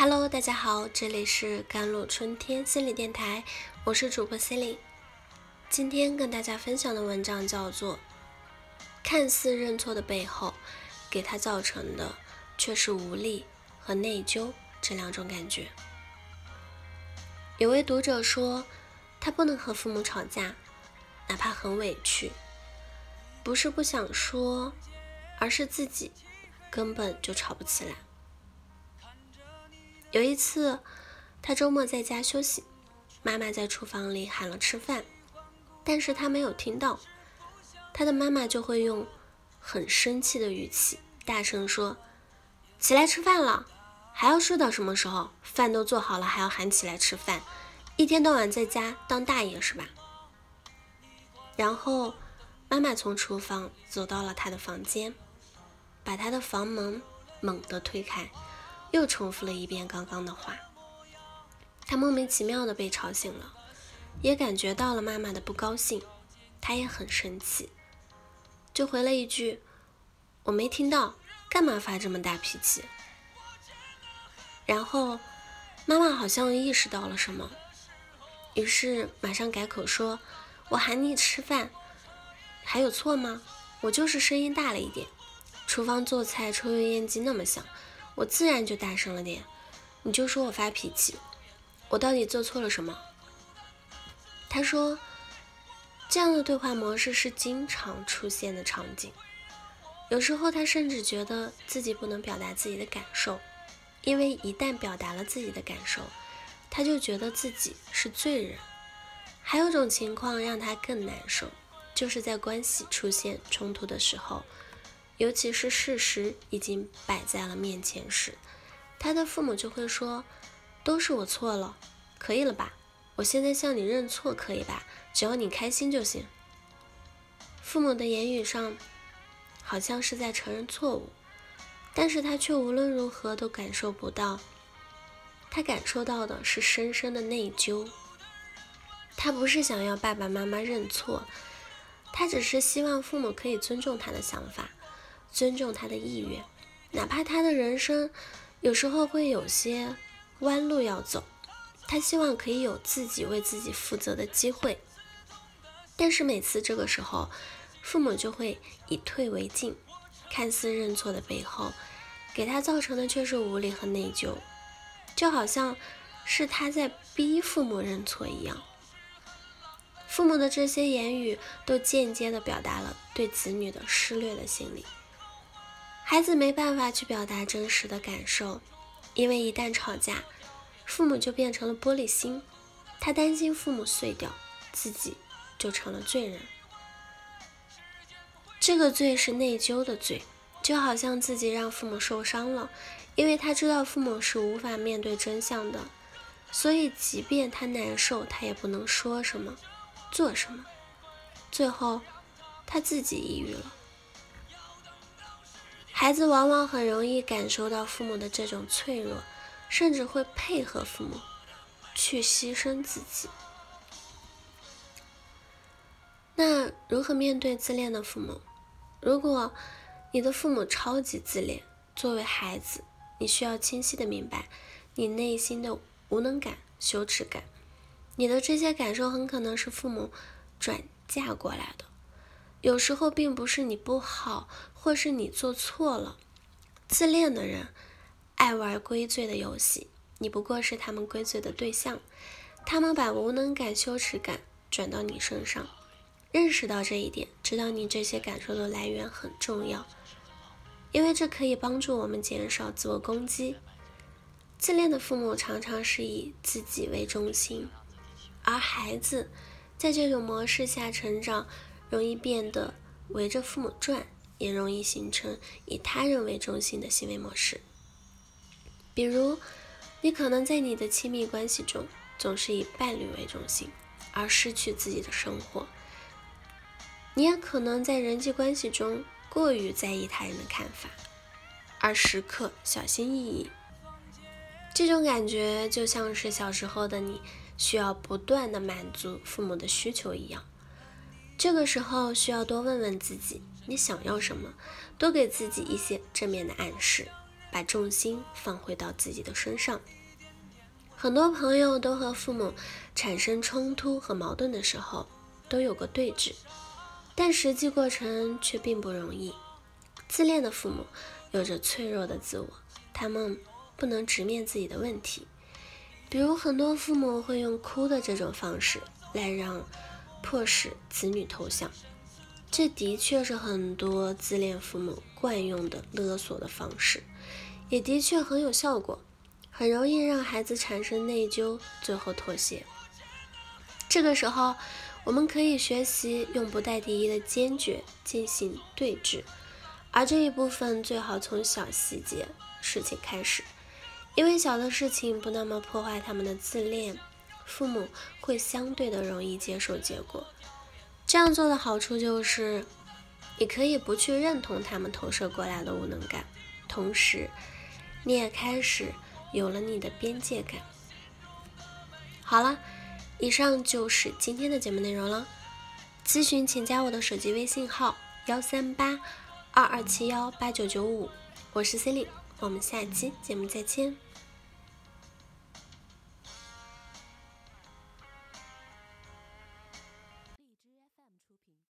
Hello，大家好，这里是甘露春天心理电台，我是主播 c e l i n 今天跟大家分享的文章叫做《看似认错的背后，给他造成的却是无力和内疚这两种感觉》。有位读者说，他不能和父母吵架，哪怕很委屈，不是不想说，而是自己根本就吵不起来。有一次，他周末在家休息，妈妈在厨房里喊了吃饭，但是他没有听到，他的妈妈就会用很生气的语气大声说：“起来吃饭了，还要睡到什么时候？饭都做好了，还要喊起来吃饭，一天到晚在家当大爷是吧？”然后妈妈从厨房走到了他的房间，把他的房门猛地推开。又重复了一遍刚刚的话，他莫名其妙的被吵醒了，也感觉到了妈妈的不高兴，他也很生气，就回了一句：“我没听到，干嘛发这么大脾气？”然后妈妈好像意识到了什么，于是马上改口说：“我喊你吃饭，还有错吗？我就是声音大了一点，厨房做菜抽油烟机那么响。”我自然就大声了点，你就说我发脾气，我到底做错了什么？他说，这样的对话模式是经常出现的场景。有时候他甚至觉得自己不能表达自己的感受，因为一旦表达了自己的感受，他就觉得自己是罪人。还有种情况让他更难受，就是在关系出现冲突的时候。尤其是事实已经摆在了面前时，他的父母就会说：“都是我错了，可以了吧？我现在向你认错，可以吧？只要你开心就行。”父母的言语上好像是在承认错误，但是他却无论如何都感受不到，他感受到的是深深的内疚。他不是想要爸爸妈妈认错，他只是希望父母可以尊重他的想法。尊重他的意愿，哪怕他的人生有时候会有些弯路要走，他希望可以有自己为自己负责的机会。但是每次这个时候，父母就会以退为进，看似认错的背后，给他造成的却是无力和内疚，就好像是他在逼父母认错一样。父母的这些言语都间接的表达了对子女的施虐的心理。孩子没办法去表达真实的感受，因为一旦吵架，父母就变成了玻璃心。他担心父母碎掉，自己就成了罪人。这个罪是内疚的罪，就好像自己让父母受伤了，因为他知道父母是无法面对真相的，所以即便他难受，他也不能说什么，做什么。最后，他自己抑郁了。孩子往往很容易感受到父母的这种脆弱，甚至会配合父母去牺牲自己。那如何面对自恋的父母？如果你的父母超级自恋，作为孩子，你需要清晰的明白你内心的无能感、羞耻感。你的这些感受很可能是父母转嫁过来的。有时候并不是你不好，或是你做错了。自恋的人爱玩归罪的游戏，你不过是他们归罪的对象。他们把无能感、羞耻感转到你身上。认识到这一点，知道你这些感受的来源很重要，因为这可以帮助我们减少自我攻击。自恋的父母常常是以自己为中心，而孩子在这种模式下成长。容易变得围着父母转，也容易形成以他人为中心的行为模式。比如，你可能在你的亲密关系中总是以伴侣为中心，而失去自己的生活；你也可能在人际关系中过于在意他人的看法，而时刻小心翼翼。这种感觉就像是小时候的你需要不断的满足父母的需求一样。这个时候需要多问问自己，你想要什么？多给自己一些正面的暗示。把重心放回到自己的身上。很多朋友都和父母产生冲突和矛盾的时候，都有个对峙，但实际过程却并不容易。自恋的父母有着脆弱的自我，他们不能直面自己的问题。比如，很多父母会用哭的这种方式来让迫使子女投降，这的确是很多自恋父母惯用的勒索的方式，也的确很有效果。很容易让孩子产生内疚，最后妥协。这个时候，我们可以学习用不带敌意的坚决进行对峙，而这一部分最好从小细节事情开始，因为小的事情不那么破坏他们的自恋，父母会相对的容易接受结果。这样做的好处就是，你可以不去认同他们投射过来的无能感，同时，你也开始。有了你的边界感。好了，以上就是今天的节目内容了。咨询请加我的手机微信号幺三八二二七幺八九九五，我是 c e l i n e 我们下期节目再见。